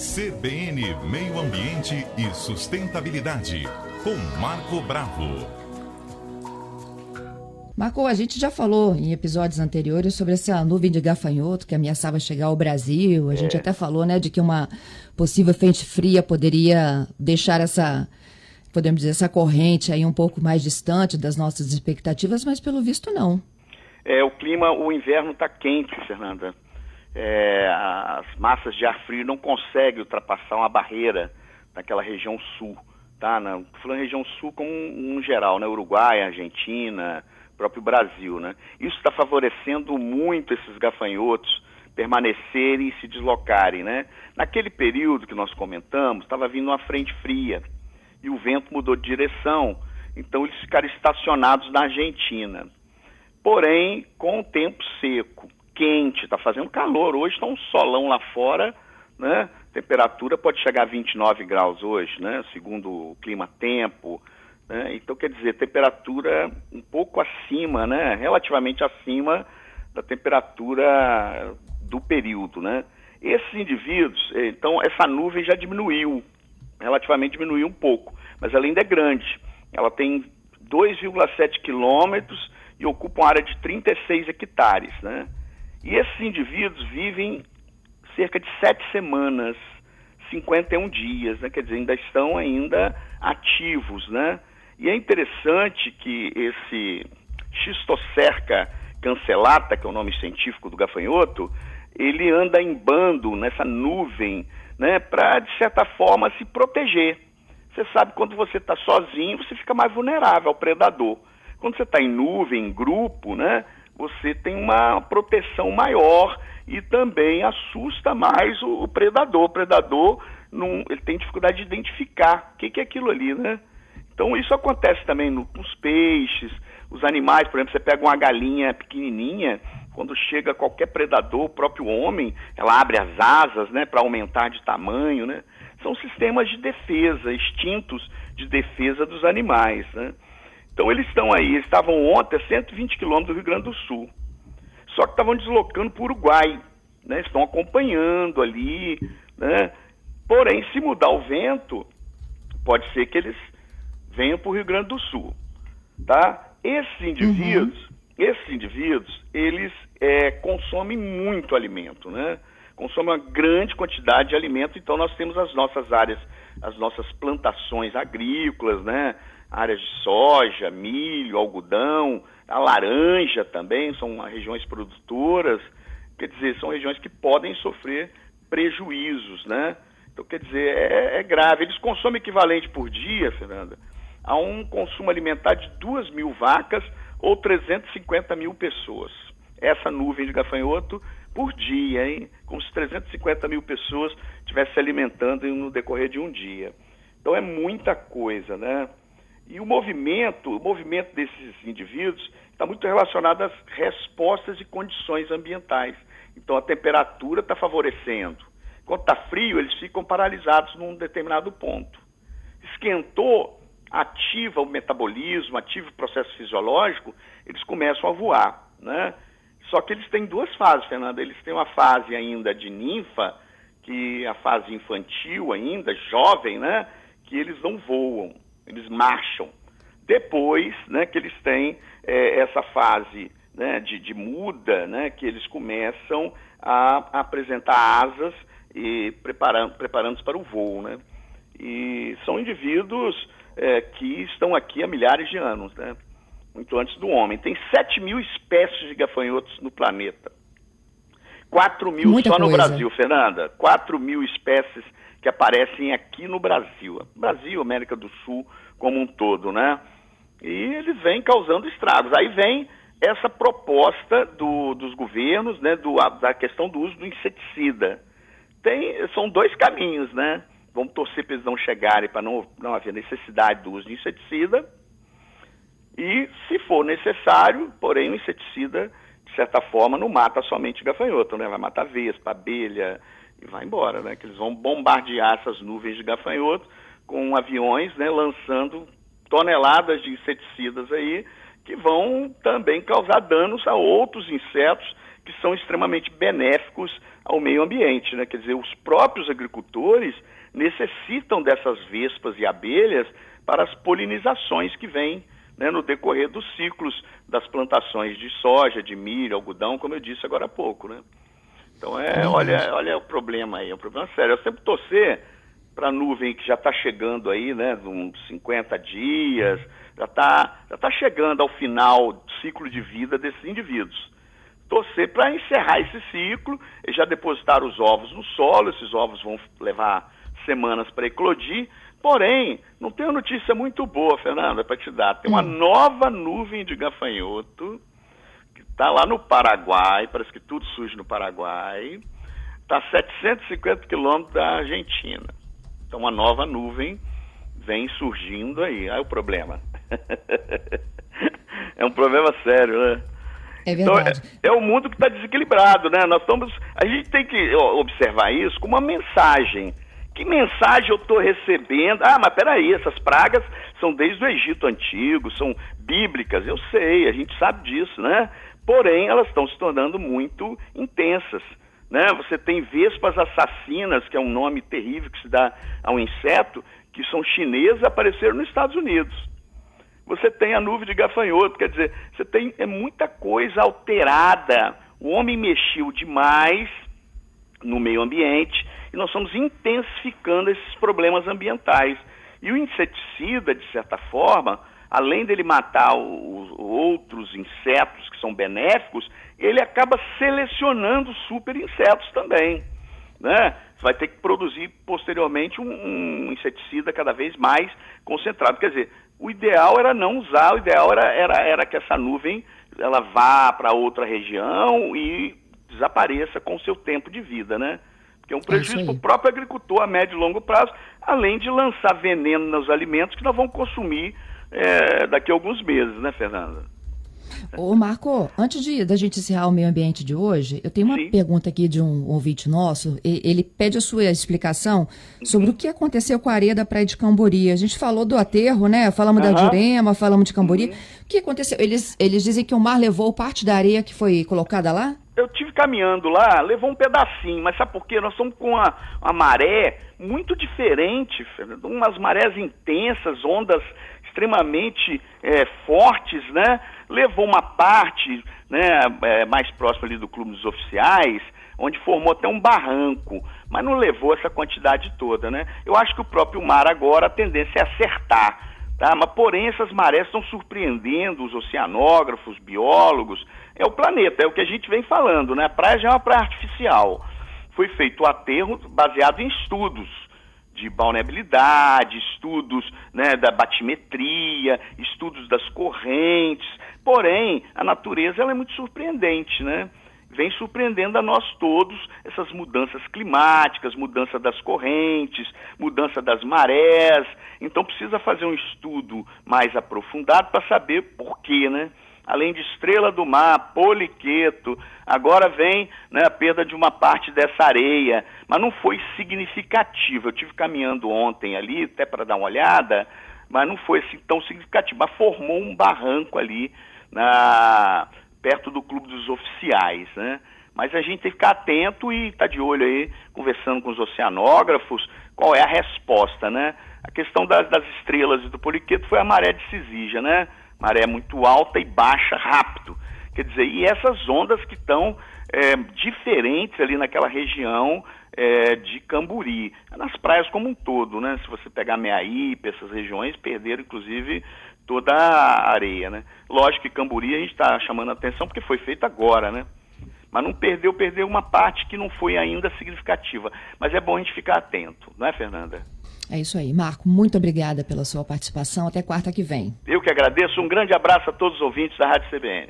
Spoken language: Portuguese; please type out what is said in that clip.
CBN Meio Ambiente e Sustentabilidade, com Marco Bravo. Marco, a gente já falou em episódios anteriores sobre essa nuvem de gafanhoto que ameaçava chegar ao Brasil. A gente é. até falou, né, de que uma possível frente fria poderia deixar essa, podemos dizer, essa corrente aí um pouco mais distante das nossas expectativas, mas pelo visto não. É, o clima, o inverno está quente, Fernanda é, as massas de ar frio não conseguem ultrapassar uma barreira naquela região sul, tá? Na, falando região sul como um, um geral, né? Uruguai, Argentina, próprio Brasil, né? Isso está favorecendo muito esses gafanhotos permanecerem e se deslocarem, né? Naquele período que nós comentamos, estava vindo uma frente fria e o vento mudou de direção, então eles ficaram estacionados na Argentina. Porém, com o tempo seco, quente, está fazendo calor. Hoje está um solão lá fora, né? Temperatura pode chegar a 29 graus hoje, né? Segundo o clima-tempo. Né? Então, quer dizer, temperatura um pouco acima, né? Relativamente acima da temperatura do período, né? Esses indivíduos, eh, então, essa nuvem já diminuiu, relativamente diminuiu um pouco, mas ela ainda é grande. Ela tem 2,7 quilômetros e ocupa uma área de 36 hectares, né? E esses indivíduos vivem cerca de sete semanas, 51 dias, né? quer dizer, ainda estão ainda ativos, né? E é interessante que esse Xistocerca cancelata, que é o nome científico do gafanhoto, ele anda em bando nessa nuvem, né, para de certa forma se proteger. Você sabe quando você está sozinho, você fica mais vulnerável ao predador. Quando você está em nuvem, em grupo, né, você tem uma proteção maior e também assusta mais o, predador. O predador não, ele tem dificuldade de identificar o que, que é aquilo ali, né? Então isso acontece também no, nos peixes, os animais, por exemplo, você pega uma galinha pequenininha, quando chega qualquer predador, o próprio homem, ela abre as asas, né, para aumentar de tamanho, né? São sistemas de defesa, instintos de defesa dos animais, né? Então eles estão aí, eles estavam ontem a 120 quilômetros do Rio Grande do Sul. Só que estavam deslocando para o Uruguai, né? Estão acompanhando ali, né? Porém, se mudar o vento, pode ser que eles venham para o Rio Grande do Sul, tá? Esses indivíduos, uhum. esses indivíduos, eles é, consomem muito alimento, né? Consomem uma grande quantidade de alimento, então nós temos as nossas áreas, as nossas plantações agrícolas, né? Áreas de soja, milho, algodão, a laranja também, são regiões produtoras, quer dizer, são regiões que podem sofrer prejuízos, né? Então, quer dizer, é, é grave. Eles consomem equivalente por dia, Fernanda, a um consumo alimentar de 2 mil vacas ou 350 mil pessoas. Essa nuvem de gafanhoto por dia, hein? Como se 350 mil pessoas estivessem se alimentando no decorrer de um dia. Então é muita coisa, né? E o movimento, o movimento desses indivíduos está muito relacionado às respostas e condições ambientais. Então a temperatura está favorecendo. Quando está frio, eles ficam paralisados num determinado ponto. Esquentou, ativa o metabolismo, ativa o processo fisiológico, eles começam a voar, né? Só que eles têm duas fases, Fernanda. Eles têm uma fase ainda de ninfa, que é a fase infantil ainda, jovem, né? Que eles não voam eles marcham. Depois né, que eles têm é, essa fase né, de, de, muda, né, que eles começam a, apresentar asas e preparando, preparando-se para o voo. Né? E são indivíduos é, que estão aqui há milhares de anos, né? muito antes do homem. Tem 7 mil espécies de gafanhotos no planeta. 4 mil Muita só coisa. no Brasil, Fernanda. 4 mil espécies que aparecem aqui no Brasil. Brasil, América do Sul como um todo, né? E eles vêm causando estragos. Aí vem essa proposta do, dos governos, né, do, da questão do uso do inseticida. Tem, são dois caminhos, né? Vamos torcer para eles não chegarem, para não, não haver necessidade do uso de inseticida. E, se for necessário, porém, o inseticida, de certa forma, não mata somente gafanhoto, né? Vai matar vespa, abelha, e vai embora, né? Que eles vão bombardear essas nuvens de gafanhoto com aviões, né? Lançando toneladas de inseticidas aí que vão também causar danos a outros insetos que são extremamente benéficos ao meio ambiente, né? Quer dizer, os próprios agricultores necessitam dessas vespas e abelhas para as polinizações que vêm né, no decorrer dos ciclos das plantações de soja, de milho, algodão, como eu disse agora há pouco, né? Então, é, olha, olha o problema aí, é um problema sério. Eu sempre torcer para a nuvem que já está chegando aí, né, uns 50 dias, já está já tá chegando ao final do ciclo de vida desses indivíduos. Torcer para encerrar esse ciclo e já depositar os ovos no solo, esses ovos vão levar semanas para eclodir, porém, não tem uma notícia muito boa, Fernanda, para te dar. Tem uma hum. nova nuvem de gafanhoto Está lá no Paraguai, parece que tudo surge no Paraguai. Está a 750 quilômetros da Argentina. Então, uma nova nuvem vem surgindo aí. Aí o problema. é um problema sério, né? É verdade. Então, é, é o mundo que está desequilibrado, né? Nós estamos. A gente tem que observar isso como uma mensagem. Que mensagem eu estou recebendo? Ah, mas peraí, essas pragas são desde o Egito Antigo, são bíblicas, eu sei, a gente sabe disso, né? porém elas estão se tornando muito intensas. Né? Você tem vespas assassinas, que é um nome terrível que se dá a um inseto, que são chinesas, apareceram nos Estados Unidos. Você tem a nuvem de gafanhoto, quer dizer, você tem é muita coisa alterada. O homem mexeu demais no meio ambiente e nós estamos intensificando esses problemas ambientais. E o inseticida, de certa forma, além dele matar os outros insetos que são benéficos, ele acaba selecionando super insetos também. Né? Vai ter que produzir posteriormente um, um, inseticida cada vez mais concentrado. Quer dizer, o ideal era não usar, o ideal era, era, era que essa nuvem ela vá para outra região e desapareça com o seu tempo de vida, né? Porque é um prejuízo para o próprio agricultor a médio e longo prazo, além de lançar veneno nos alimentos que nós vamos consumir é, daqui a alguns meses, né, Fernanda? Ô Marco, antes de da gente encerrar o meio ambiente de hoje, eu tenho uma Sim. pergunta aqui de um ouvinte nosso. Ele pede a sua explicação sobre uhum. o que aconteceu com a areia da Praia de Cambori. A gente falou do aterro, né? Falamos uhum. da Jurema, falamos de Cambori. Uhum. O que aconteceu? Eles, eles dizem que o mar levou parte da areia que foi colocada lá? Eu tive caminhando lá, levou um pedacinho, mas sabe por quê? Nós estamos com uma, uma maré muito diferente, umas marés intensas, ondas extremamente é, fortes, né? Levou uma parte né, é, mais próxima ali do clube dos oficiais, onde formou até um barranco, mas não levou essa quantidade toda, né? Eu acho que o próprio mar agora a tendência é acertar, tá? Mas porém essas marés estão surpreendendo os oceanógrafos, biólogos, é o planeta, é o que a gente vem falando, né? A praia já é uma praia artificial. Foi feito o aterro baseado em estudos de balneabilidade, estudos né, da batimetria, estudos das correntes. Porém, a natureza ela é muito surpreendente, né? Vem surpreendendo a nós todos essas mudanças climáticas, mudança das correntes, mudança das marés. Então precisa fazer um estudo mais aprofundado para saber por quê, né? além de estrela do mar, poliqueto, agora vem né, a perda de uma parte dessa areia, mas não foi significativa. Eu tive caminhando ontem ali, até para dar uma olhada, mas não foi assim, tão significativo. Mas formou um barranco ali na perto do clube dos oficiais, né? Mas a gente tem que ficar atento e estar tá de olho aí, conversando com os oceanógrafos, qual é a resposta, né? A questão das, das estrelas e do poliqueto foi a maré de Cisígia, né? maré muito alta e baixa rápido. Quer dizer, e essas ondas que estão é, diferentes ali naquela região é, de Camburi, nas praias como um todo, né? Se você pegar Meaípe, essas regiões, perderam inclusive toda a areia, né? Lógico que Camburi a gente está chamando a atenção porque foi feito agora, né? Mas não perdeu, perdeu uma parte que não foi ainda significativa. Mas é bom a gente ficar atento, não é, Fernanda? É isso aí. Marco, muito obrigada pela sua participação. Até quarta que vem. Eu que agradeço. Um grande abraço a todos os ouvintes da Rádio CBN.